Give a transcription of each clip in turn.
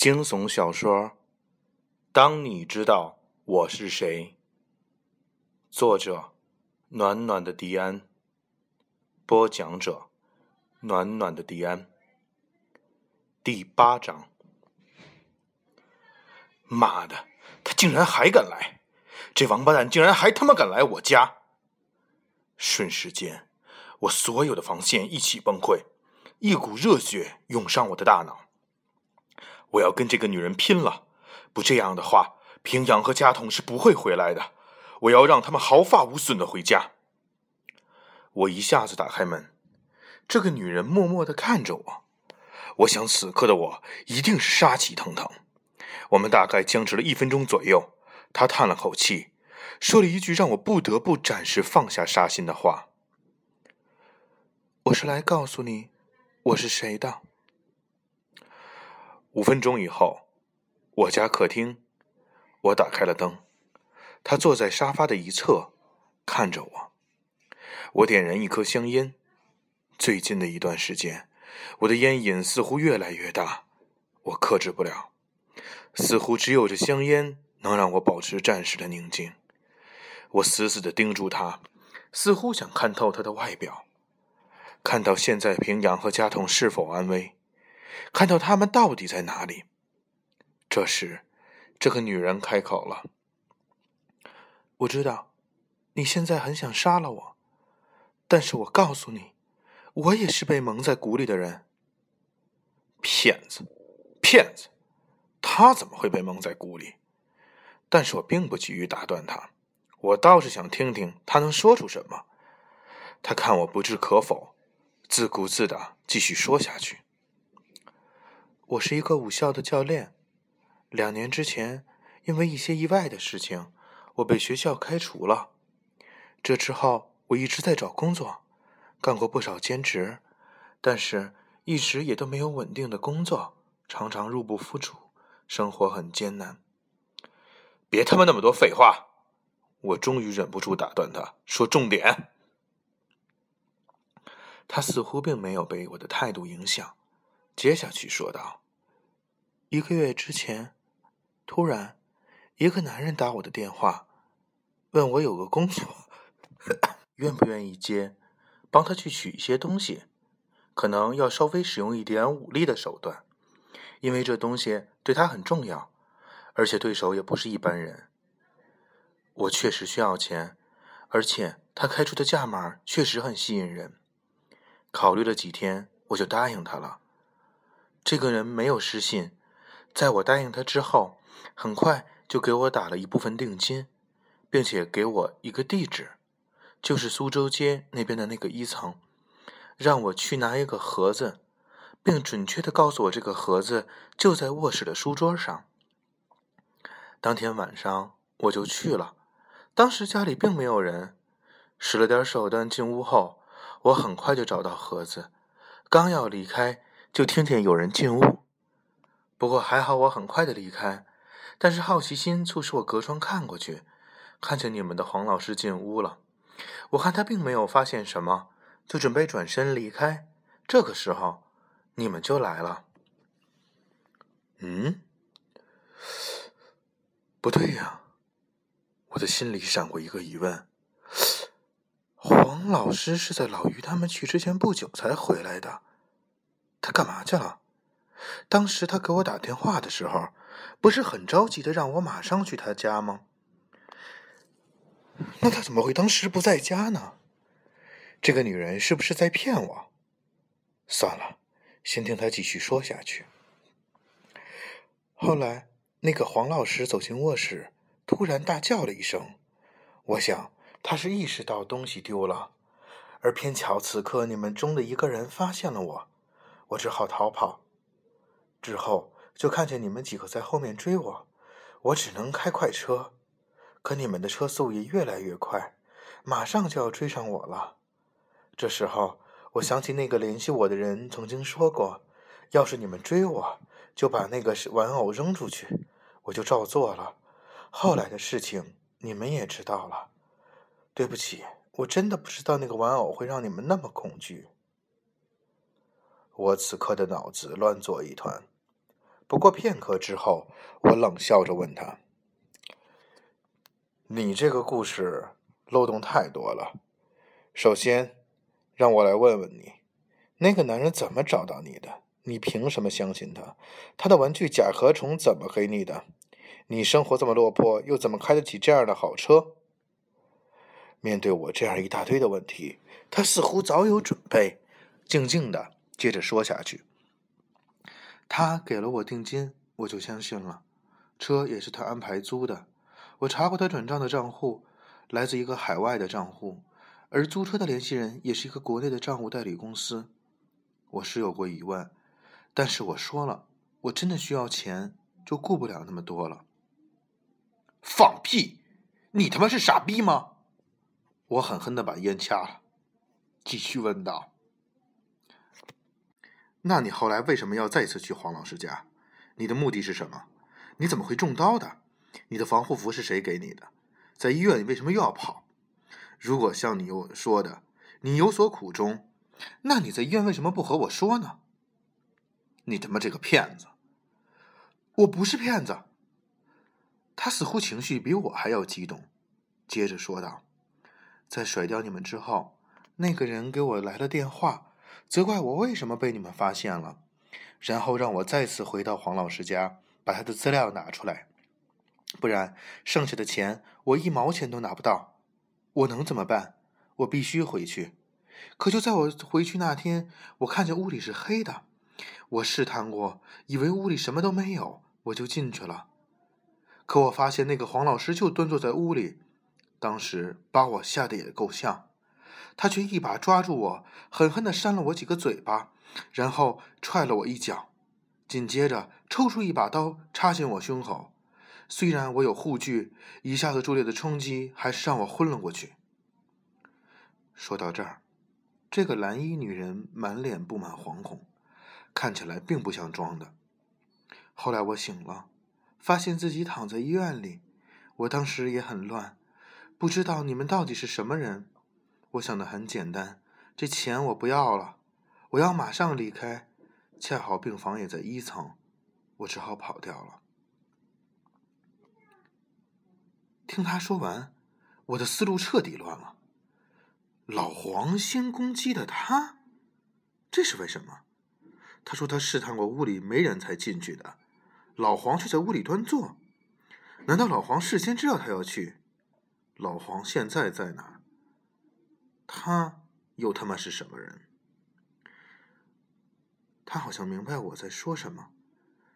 惊悚小说《当你知道我是谁》，作者：暖暖的迪安，播讲者：暖暖的迪安。第八章。妈的，他竟然还敢来！这王八蛋竟然还他妈敢来我家！瞬时间，我所有的防线一起崩溃，一股热血涌上我的大脑。我要跟这个女人拼了！不这样的话，平阳和家统是不会回来的。我要让他们毫发无损的回家。我一下子打开门，这个女人默默的看着我。我想，此刻的我一定是杀气腾腾。我们大概僵持了一分钟左右，她叹了口气。说了一句让我不得不暂时放下杀心的话：“我是来告诉你，我是谁的。”五分钟以后，我家客厅，我打开了灯，他坐在沙发的一侧，看着我。我点燃一颗香烟。最近的一段时间，我的烟瘾似乎越来越大，我克制不了，似乎只有这香烟能让我保持暂时的宁静。我死死的盯住他，似乎想看透他的外表，看到现在平阳和家童是否安危，看到他们到底在哪里。这时，这个女人开口了：“我知道，你现在很想杀了我，但是我告诉你，我也是被蒙在鼓里的人。骗子，骗子，他怎么会被蒙在鼓里？但是我并不急于打断他。”我倒是想听听他能说出什么。他看我不置可否，自顾自的继续说下去：“我是一个武校的教练，两年之前因为一些意外的事情，我被学校开除了。这之后我一直在找工作，干过不少兼职，但是一直也都没有稳定的工作，常常入不敷出，生活很艰难。别他妈那么多废话！”我终于忍不住打断他，说：“重点。”他似乎并没有被我的态度影响，接下去说道：“一个月之前，突然，一个男人打我的电话，问我有个工作，愿不愿意接，帮他去取一些东西，可能要稍微使用一点武力的手段，因为这东西对他很重要，而且对手也不是一般人。”我确实需要钱，而且他开出的价码确实很吸引人。考虑了几天，我就答应他了。这个人没有失信，在我答应他之后，很快就给我打了一部分定金，并且给我一个地址，就是苏州街那边的那个一层，让我去拿一个盒子，并准确的告诉我这个盒子就在卧室的书桌上。当天晚上我就去了。当时家里并没有人，使了点手段进屋后，我很快就找到盒子，刚要离开，就听见有人进屋。不过还好我很快的离开，但是好奇心促使我隔窗看过去，看见你们的黄老师进屋了。我看他并没有发现什么，就准备转身离开。这个时候，你们就来了。嗯，不对呀。我的心里闪过一个疑问：黄老师是在老于他们去之前不久才回来的，他干嘛去了？当时他给我打电话的时候，不是很着急的让我马上去他家吗？那他怎么会当时不在家呢？这个女人是不是在骗我？算了，先听他继续说下去。后来，那个黄老师走进卧室。突然大叫了一声，我想他是意识到东西丢了，而偏巧此刻你们中的一个人发现了我，我只好逃跑。之后就看见你们几个在后面追我，我只能开快车，可你们的车速也越来越快，马上就要追上我了。这时候我想起那个联系我的人曾经说过，要是你们追我，就把那个玩偶扔出去，我就照做了。后来的事情你们也知道了，对不起，我真的不知道那个玩偶会让你们那么恐惧。我此刻的脑子乱作一团，不过片刻之后，我冷笑着问他：“你这个故事漏洞太多了。首先，让我来问问你，那个男人怎么找到你的？你凭什么相信他？他的玩具甲壳虫怎么给你的？你生活这么落魄，又怎么开得起这样的好车？”面对我这样一大堆的问题，他似乎早有准备，静静的接着说下去。他给了我定金，我就相信了。车也是他安排租的。我查过他转账的账户，来自一个海外的账户，而租车的联系人也是一个国内的账户代理公司。我是有过疑问，但是我说了，我真的需要钱，就顾不了那么多了。放屁！你他妈是傻逼吗？我狠狠的把烟掐了，继续问道。那你后来为什么要再次去黄老师家？你的目的是什么？你怎么会中刀的？你的防护服是谁给你的？在医院你为什么又要跑？如果像你有说的，你有所苦衷，那你在医院为什么不和我说呢？你他妈这个骗子！我不是骗子。他似乎情绪比我还要激动，接着说道：“在甩掉你们之后，那个人给我来了电话。”责怪我为什么被你们发现了，然后让我再次回到黄老师家，把他的资料拿出来，不然剩下的钱我一毛钱都拿不到。我能怎么办？我必须回去。可就在我回去那天，我看见屋里是黑的。我试探过，以为屋里什么都没有，我就进去了。可我发现那个黄老师就蹲坐在屋里，当时把我吓得也够呛。他却一把抓住我，狠狠地扇了我几个嘴巴，然后踹了我一脚，紧接着抽出一把刀插进我胸口。虽然我有护具，一下子剧烈的冲击还是让我昏了过去。说到这儿，这个蓝衣女人满脸布满惶恐，看起来并不像装的。后来我醒了，发现自己躺在医院里，我当时也很乱，不知道你们到底是什么人。我想的很简单，这钱我不要了，我要马上离开。恰好病房也在一层，我只好跑掉了。听他说完，我的思路彻底乱了。老黄先攻击的他，这是为什么？他说他试探过屋里没人才进去的，老黄却在屋里端坐。难道老黄事先知道他要去？老黄现在在哪？他又他妈是什么人？他好像明白我在说什么，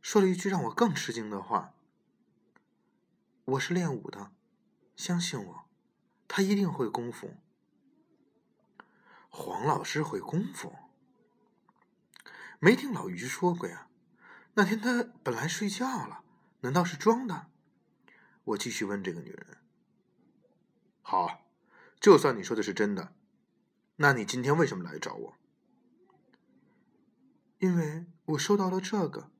说了一句让我更吃惊的话：“我是练武的，相信我，他一定会功夫。”黄老师会功夫？没听老于说过呀？那天他本来睡觉了，难道是装的？我继续问这个女人：“好。”就算你说的是真的，那你今天为什么来找我？因为我收到了这个。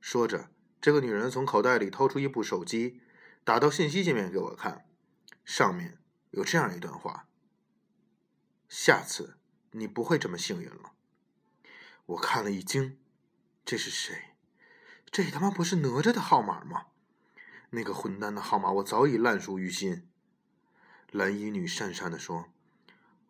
说着，这个女人从口袋里掏出一部手机，打到信息界面给我看，上面有这样一段话：“下次你不会这么幸运了。”我看了一惊，这是谁？这他妈不是哪吒的号码吗？那个混蛋的号码我早已烂熟于心。蓝衣女讪讪的说：“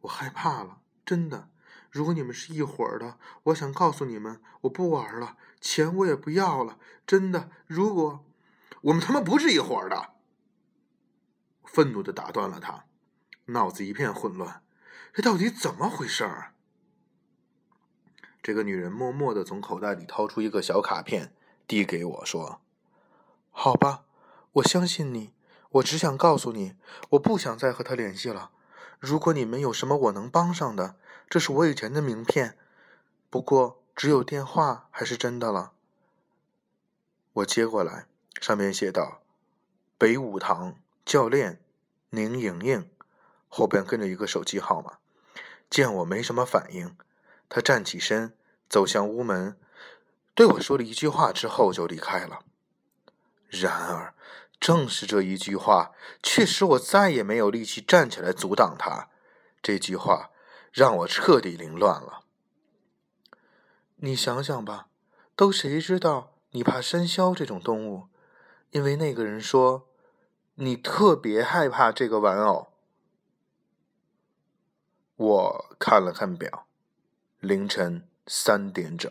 我害怕了，真的。如果你们是一伙儿的，我想告诉你们，我不玩了，钱我也不要了，真的。如果我们他妈不是一伙儿的，愤怒的打断了他，脑子一片混乱，这到底怎么回事儿？”这个女人默默的从口袋里掏出一个小卡片，递给我说：“好吧，我相信你。”我只想告诉你，我不想再和他联系了。如果你们有什么我能帮上的，这是我以前的名片，不过只有电话还是真的了。我接过来，上面写道：“北武堂教练宁莹莹”，后边跟着一个手机号码。见我没什么反应，他站起身走向屋门，对我说了一句话之后就离开了。然而。正是这一句话却使我再也没有力气站起来阻挡他。这句话让我彻底凌乱了。你想想吧都谁知道你怕生肖这种动物？因为那个人说你特别害怕这个玩偶。我看了看表凌晨三点整。